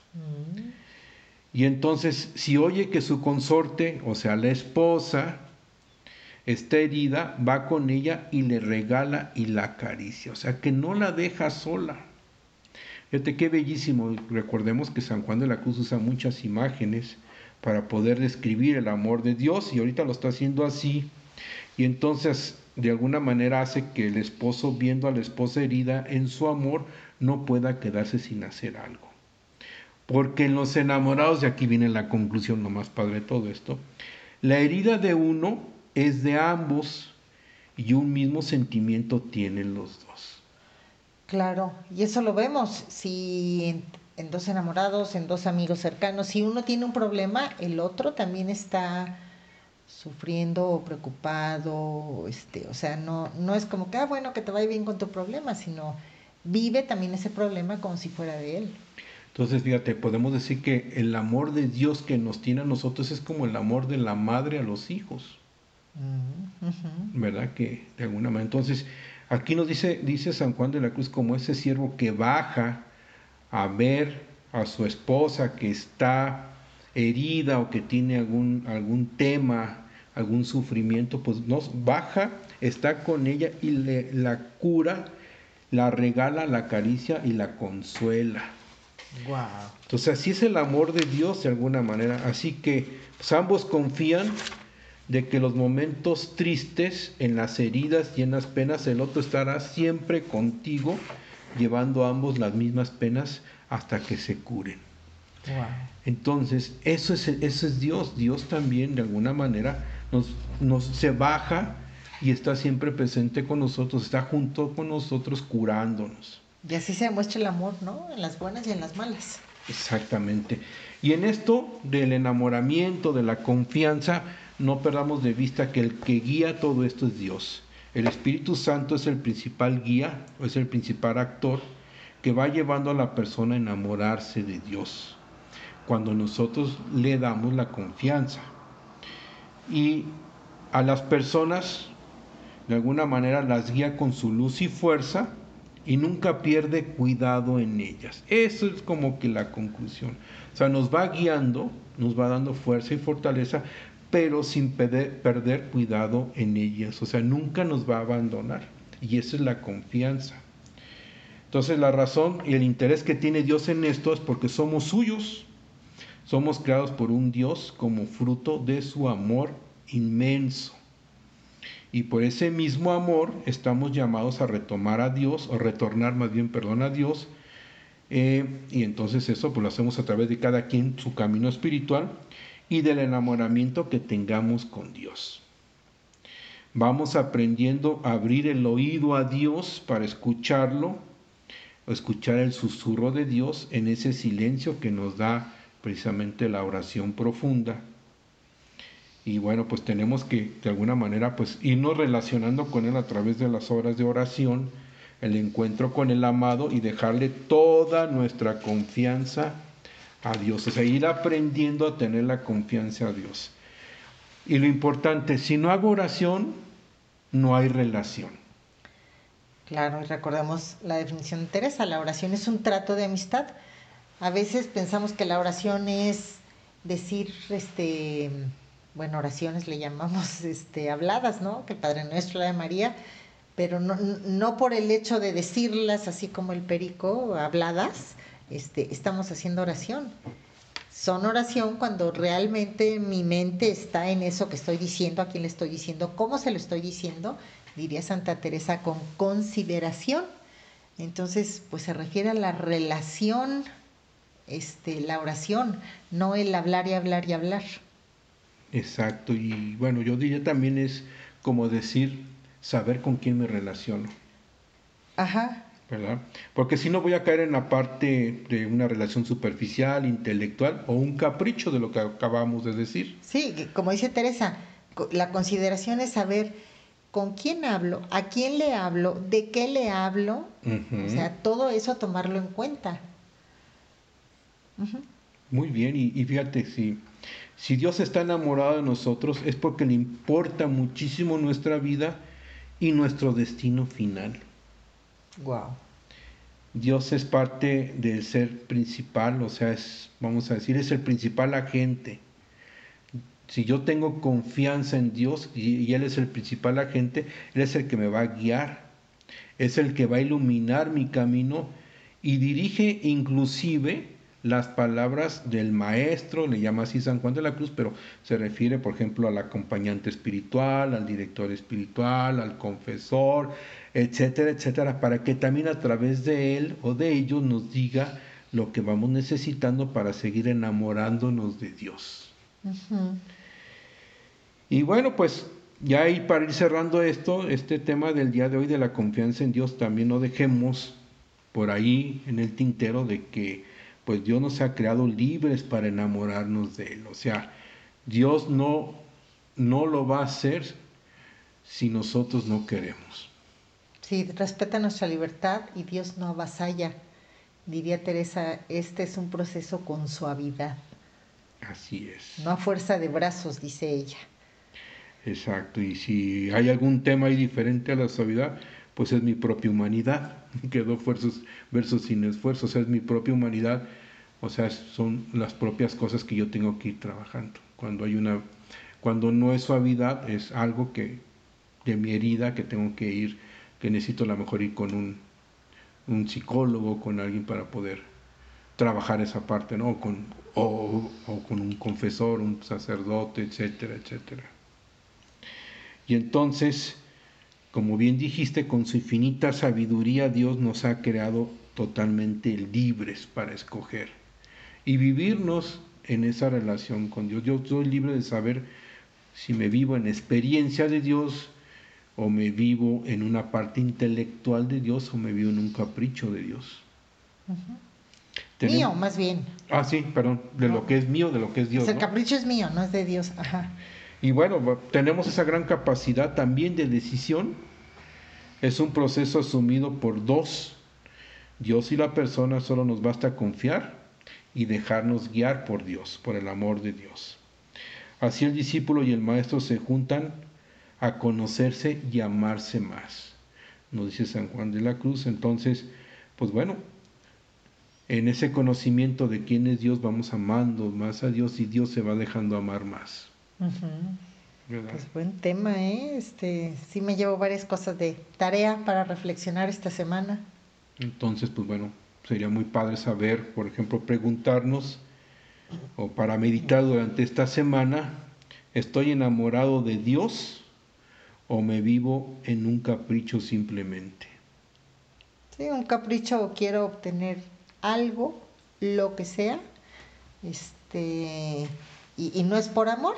Y entonces, si oye que su consorte, o sea, la esposa, está herida, va con ella y le regala y la acaricia. O sea, que no la deja sola. Fíjate qué bellísimo. Recordemos que San Juan de la Cruz usa muchas imágenes para poder describir el amor de Dios y ahorita lo está haciendo así. Y entonces, de alguna manera hace que el esposo, viendo a la esposa herida en su amor, no pueda quedarse sin hacer algo. Porque en los enamorados, y aquí viene la conclusión lo más padre de todo esto, la herida de uno es de ambos y un mismo sentimiento tienen los dos. Claro, y eso lo vemos. Si en, dos enamorados, en dos amigos cercanos, si uno tiene un problema, el otro también está sufriendo o preocupado, este, o sea, no, no es como que, ah, bueno, que te vaya bien con tu problema, sino vive también ese problema como si fuera de él. Entonces, fíjate, podemos decir que el amor de Dios que nos tiene a nosotros es como el amor de la madre a los hijos. Mm. ¿verdad? Que de alguna manera. Entonces, aquí nos dice, dice San Juan de la Cruz como ese siervo que baja a ver a su esposa que está herida o que tiene algún, algún tema, algún sufrimiento, pues nos baja, está con ella y le, la cura, la regala, la acaricia y la consuela. Guau. Entonces así es el amor de Dios de alguna manera. Así que pues, ambos confían de que los momentos tristes, en las heridas y en las penas, el otro estará siempre contigo, llevando a ambos las mismas penas hasta que se curen. Entonces, eso es, eso es Dios. Dios también, de alguna manera, nos, nos se baja y está siempre presente con nosotros, está junto con nosotros curándonos. Y así se demuestra el amor, ¿no? En las buenas y en las malas. Exactamente. Y en esto del enamoramiento, de la confianza, no perdamos de vista que el que guía todo esto es Dios. El Espíritu Santo es el principal guía, o es el principal actor que va llevando a la persona a enamorarse de Dios. Cuando nosotros le damos la confianza. Y a las personas, de alguna manera, las guía con su luz y fuerza y nunca pierde cuidado en ellas. Eso es como que la conclusión. O sea, nos va guiando, nos va dando fuerza y fortaleza, pero sin perder, cuidado en ellas. O sea, nunca nos va a abandonar. Y esa es la confianza. Entonces la razón y el interés que tiene Dios en esto es porque somos suyos. Somos creados por un Dios como fruto de su amor inmenso. Y por ese mismo amor estamos llamados a retomar a Dios, o retornar más bien, perdón, a Dios. Eh, y entonces eso pues lo hacemos a través de cada quien su camino espiritual y del enamoramiento que tengamos con Dios. Vamos aprendiendo a abrir el oído a Dios para escucharlo, escuchar el susurro de Dios en ese silencio que nos da precisamente la oración profunda. Y bueno, pues tenemos que de alguna manera pues irnos relacionando con Él a través de las horas de oración, el encuentro con el amado y dejarle toda nuestra confianza a Dios. Sea, ir aprendiendo a tener la confianza a Dios. Y lo importante, si no hago oración, no hay relación. Claro, y recordemos la definición de Teresa, la oración es un trato de amistad. A veces pensamos que la oración es decir, este, bueno, oraciones le llamamos este, habladas, ¿no? Que el Padre Nuestro, la de María, pero no, no por el hecho de decirlas así como el perico, habladas, este, estamos haciendo oración. Son oración cuando realmente mi mente está en eso que estoy diciendo, a quién le estoy diciendo, cómo se lo estoy diciendo, diría Santa Teresa, con consideración. Entonces, pues se refiere a la relación, este, la oración, no el hablar y hablar y hablar. Exacto, y bueno, yo diría también es como decir, saber con quién me relaciono, Ajá, ¿verdad? Porque si no voy a caer en la parte de una relación superficial, intelectual o un capricho de lo que acabamos de decir. sí, como dice Teresa, la consideración es saber con quién hablo, a quién le hablo, de qué le hablo, o sea, todo eso tomarlo en cuenta. Ujú. Muy bien, y, y fíjate, si, si Dios está enamorado de nosotros es porque le importa muchísimo nuestra vida y nuestro destino final. Wow. Dios es parte del ser principal, o sea, es, vamos a decir, es el principal agente. Si yo tengo confianza en Dios y, y Él es el principal agente, Él es el que me va a guiar, es el que va a iluminar mi camino y dirige inclusive las palabras del maestro, le llama así San Juan de la Cruz, pero se refiere, por ejemplo, al acompañante espiritual, al director espiritual, al confesor, etcétera, etcétera, para que también a través de él o de ellos nos diga lo que vamos necesitando para seguir enamorándonos de Dios. Y bueno, pues ya ahí para ir cerrando esto, este tema del día de hoy de la confianza en Dios, también no dejemos por ahí en el tintero de que pues Dios nos ha creado libres para enamorarnos de Él. O sea, Dios no, no lo va a hacer si nosotros no queremos. Sí, respeta nuestra libertad y Dios no avasalla. Diría Teresa, este es un proceso con suavidad. Así es. No a fuerza de brazos, dice ella. Exacto. Y si hay algún tema ahí diferente a la suavidad, pues es mi propia humanidad. Quedó versos, versos sin esfuerzo, o sea, es mi propia humanidad, o sea, son las propias cosas que yo tengo que ir trabajando. Cuando hay una, cuando no es suavidad, es algo que de mi herida que tengo que ir, que necesito a lo mejor ir con un, un psicólogo, con alguien para poder trabajar esa parte, ¿no? O con, o, o con un confesor, un sacerdote, etcétera, etcétera. Y entonces, como bien dijiste, con su infinita sabiduría Dios nos ha creado totalmente libres para escoger y vivirnos en esa relación con Dios. Yo soy libre de saber si me vivo en experiencia de Dios o me vivo en una parte intelectual de Dios o me vivo en un capricho de Dios. Tenemos- Mío, más bien. Ah, sí, perdón, de lo que es mío, de lo que es Dios. O sea, el ¿no? capricho es mío, no es de Dios. Ajá. Y bueno, tenemos esa gran capacidad también de decisión. Es un proceso asumido por dos. Dios y la persona solo nos basta confiar y dejarnos guiar por Dios, por el amor de Dios. Así el discípulo y el maestro se juntan a conocerse y amarse más. Nos dice San Juan de la Cruz. Entonces, pues bueno, en ese conocimiento de quién es Dios vamos amando más a Dios y Dios se va dejando amar más. Pues buen tema, ¿eh? Este, sí me llevo varias cosas de tarea para reflexionar esta semana. Entonces, pues bueno, sería muy padre saber, por ejemplo, preguntarnos o para meditar durante esta semana, ¿estoy enamorado de Dios o me vivo en un capricho simplemente? Sí, un capricho, quiero obtener algo, lo que sea, este, y, y no es por amor,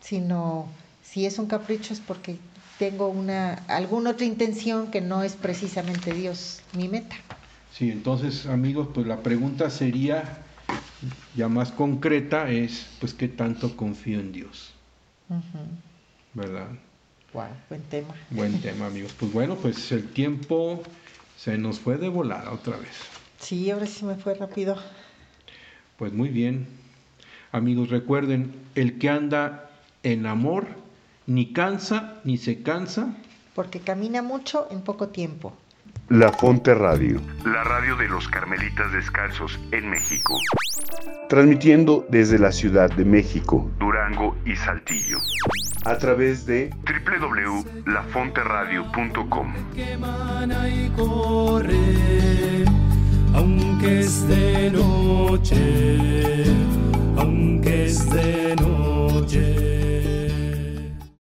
sino si es un capricho es porque tengo una alguna otra intención que no es precisamente Dios mi meta. Sí, entonces amigos, pues la pregunta sería ya más concreta es, pues, ¿qué tanto confío en Dios? ¿Verdad? Wow, buen tema. Buen tema, amigos. Pues bueno, pues el tiempo se nos fue de volada otra vez. Sí, ahora sí me fue rápido. Pues muy bien. Amigos, recuerden, el que anda en amor ni cansa ni se cansa. Porque camina mucho en poco tiempo. La Fonte Radio, la radio de los Carmelitas Descalzos en México. Transmitiendo desde la Ciudad de México, Durango y Saltillo. A través de www.lafonteradio.com. que emana y corre, aunque es de noche, aunque es de noche.